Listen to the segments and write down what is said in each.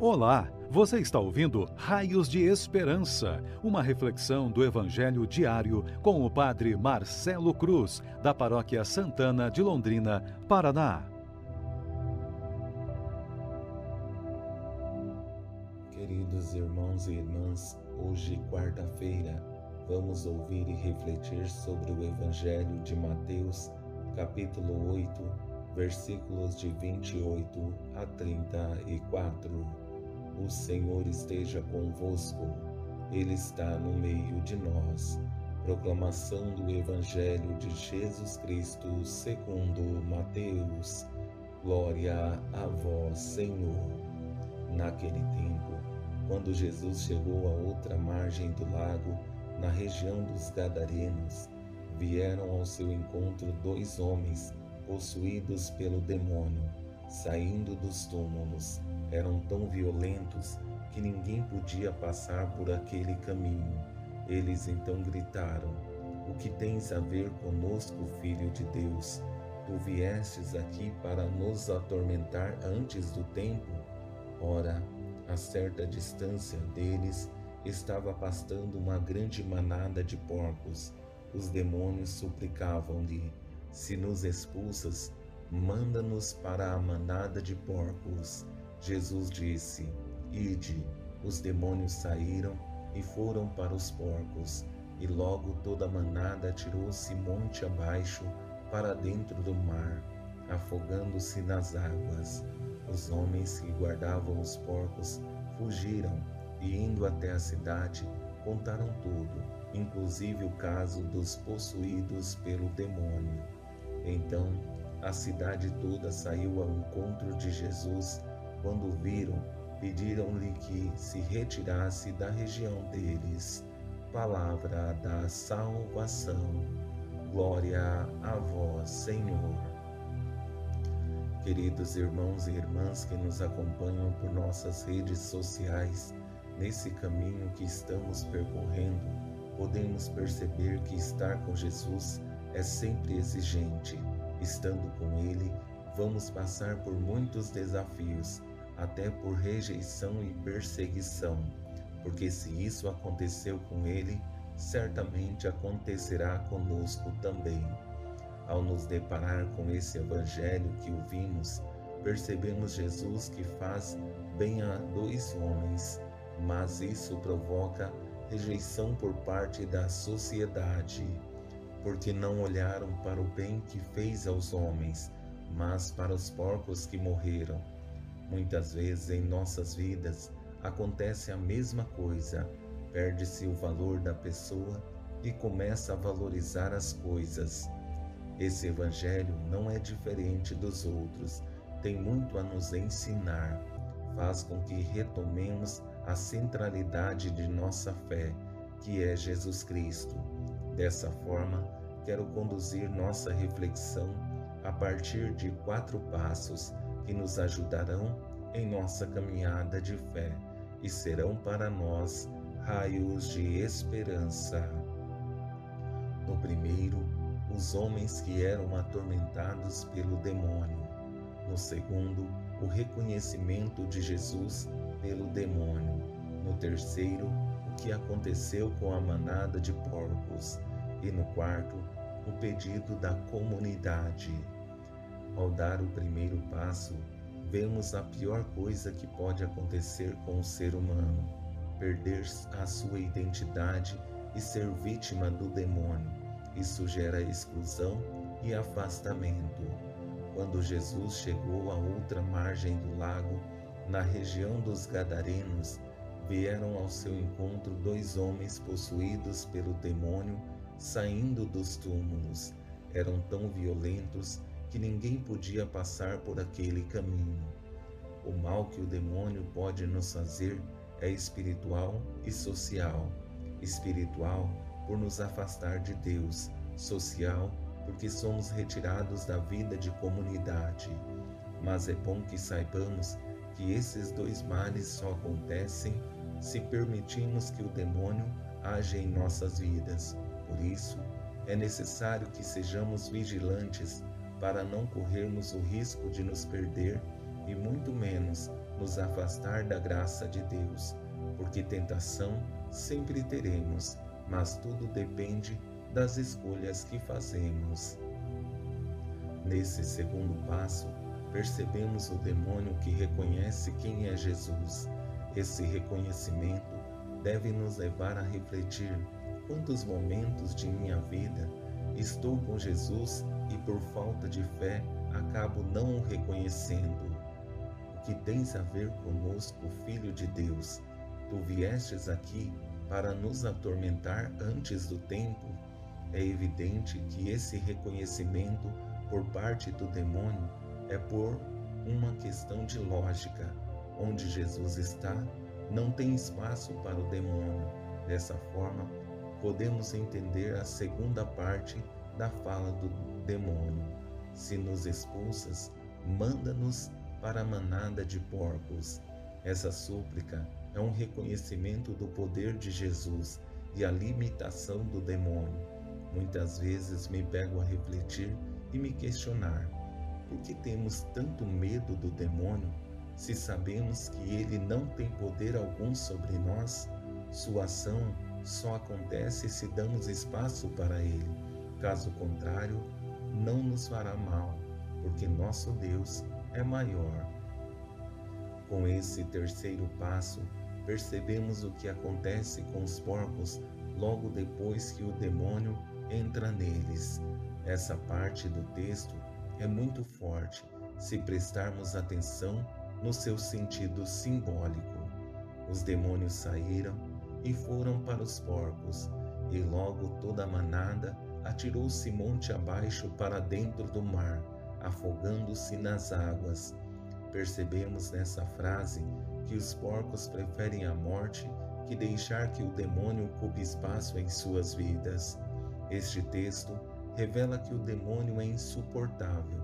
Olá, você está ouvindo Raios de Esperança, uma reflexão do Evangelho diário com o Padre Marcelo Cruz, da Paróquia Santana de Londrina, Paraná. Queridos irmãos e irmãs, hoje, quarta-feira, vamos ouvir e refletir sobre o Evangelho de Mateus, capítulo 8, versículos de 28 a 34. O Senhor esteja convosco, Ele está no meio de nós. Proclamação do Evangelho de Jesus Cristo segundo Mateus. Glória a vós, Senhor. Naquele tempo, quando Jesus chegou à outra margem do lago, na região dos Gadarenos, vieram ao seu encontro dois homens possuídos pelo demônio, saindo dos túmulos eram tão violentos que ninguém podia passar por aquele caminho. Eles então gritaram: O que tens a ver conosco, filho de Deus? Tu viestes aqui para nos atormentar antes do tempo? Ora, a certa distância deles estava pastando uma grande manada de porcos. Os demônios suplicavam-lhe: Se nos expulsas, manda-nos para a manada de porcos. Jesus disse: Ide. Os demônios saíram e foram para os porcos, e logo toda a manada atirou-se monte abaixo para dentro do mar, afogando-se nas águas. Os homens que guardavam os porcos fugiram e, indo até a cidade, contaram tudo, inclusive o caso dos possuídos pelo demônio. Então, a cidade toda saiu ao encontro de Jesus quando o viram, pediram-lhe que se retirasse da região deles. Palavra da salvação. Glória a vós, Senhor. Queridos irmãos e irmãs que nos acompanham por nossas redes sociais, nesse caminho que estamos percorrendo, podemos perceber que estar com Jesus é sempre exigente. Estando com Ele, vamos passar por muitos desafios até por rejeição e perseguição, porque se isso aconteceu com ele, certamente acontecerá conosco também. Ao nos deparar com esse evangelho que ouvimos, percebemos Jesus que faz bem a dois homens, mas isso provoca rejeição por parte da sociedade, porque não olharam para o bem que fez aos homens, mas para os porcos que morreram. Muitas vezes em nossas vidas acontece a mesma coisa, perde-se o valor da pessoa e começa a valorizar as coisas. Esse Evangelho não é diferente dos outros, tem muito a nos ensinar, faz com que retomemos a centralidade de nossa fé, que é Jesus Cristo. Dessa forma, quero conduzir nossa reflexão a partir de quatro passos que nos ajudarão em nossa caminhada de fé e serão para nós raios de esperança. No primeiro, os homens que eram atormentados pelo demônio. No segundo, o reconhecimento de Jesus pelo demônio. No terceiro, que aconteceu com a manada de porcos. E no quarto, o pedido da comunidade. Ao dar o primeiro passo, vemos a pior coisa que pode acontecer com o ser humano: perder a sua identidade e ser vítima do demônio. Isso gera exclusão e afastamento. Quando Jesus chegou à outra margem do lago, na região dos Gadarenos, vieram ao seu encontro dois homens possuídos pelo demônio saindo dos túmulos. Eram tão violentos que ninguém podia passar por aquele caminho. O mal que o demônio pode nos fazer é espiritual e social. Espiritual, por nos afastar de Deus, social, porque somos retirados da vida de comunidade. Mas é bom que saibamos que esses dois males só acontecem se permitirmos que o demônio age em nossas vidas. Por isso, é necessário que sejamos vigilantes para não corrermos o risco de nos perder e muito menos nos afastar da graça de Deus, porque tentação sempre teremos, mas tudo depende das escolhas que fazemos. Nesse segundo passo, percebemos o demônio que reconhece quem é Jesus. Esse reconhecimento deve nos levar a refletir quantos momentos de minha vida estou com Jesus e por falta de fé acabo não o reconhecendo. O que tens a ver conosco, Filho de Deus? Tu viestes aqui para nos atormentar antes do tempo? É evidente que esse reconhecimento por parte do demônio é por uma questão de lógica. Onde Jesus está, não tem espaço para o demônio. Dessa forma, podemos entender a segunda parte da fala do demônio. Se nos expulsas, manda-nos para a manada de porcos. Essa súplica é um reconhecimento do poder de Jesus e a limitação do demônio. Muitas vezes me pego a refletir e me questionar: por que temos tanto medo do demônio se sabemos que ele não tem poder algum sobre nós? Sua ação só acontece se damos espaço para ele. Caso contrário, não nos fará mal, porque nosso Deus é maior. Com esse terceiro passo, percebemos o que acontece com os porcos logo depois que o demônio entra neles. Essa parte do texto é muito forte se prestarmos atenção no seu sentido simbólico. Os demônios saíram e foram para os porcos, e logo toda a manada atirou-se monte abaixo para dentro do mar, afogando-se nas águas. Percebemos nessa frase que os porcos preferem a morte que deixar que o demônio ocupe espaço em suas vidas. Este texto revela que o demônio é insuportável,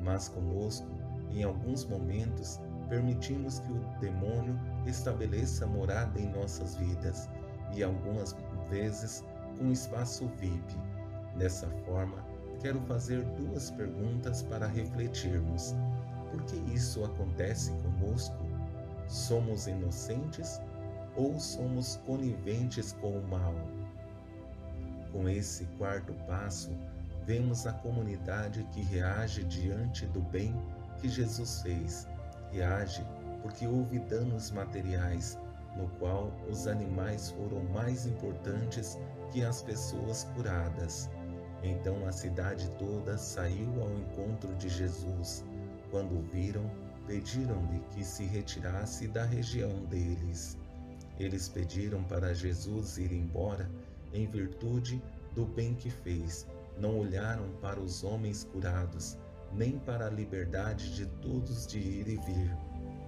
mas conosco, em alguns momentos, permitimos que o demônio estabeleça morada em nossas vidas e algumas vezes com espaço VIP. Dessa forma, quero fazer duas perguntas para refletirmos. Por que isso acontece conosco? Somos inocentes ou somos coniventes com o mal? Com esse quarto passo, vemos a comunidade que reage diante do bem que Jesus fez. Reage porque houve danos materiais, no qual os animais foram mais importantes que as pessoas curadas. Então a cidade toda saiu ao encontro de Jesus. Quando o viram, pediram-lhe que se retirasse da região deles. Eles pediram para Jesus ir embora em virtude do bem que fez, não olharam para os homens curados, nem para a liberdade de todos de ir e vir.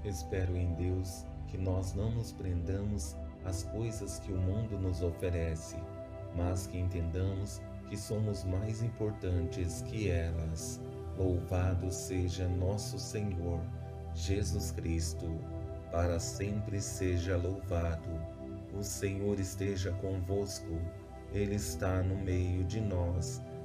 Espero em Deus que nós não nos prendamos às coisas que o mundo nos oferece, mas que entendamos que somos mais importantes que elas. Louvado seja nosso Senhor Jesus Cristo, para sempre seja louvado. O Senhor esteja convosco ele está no meio de nós.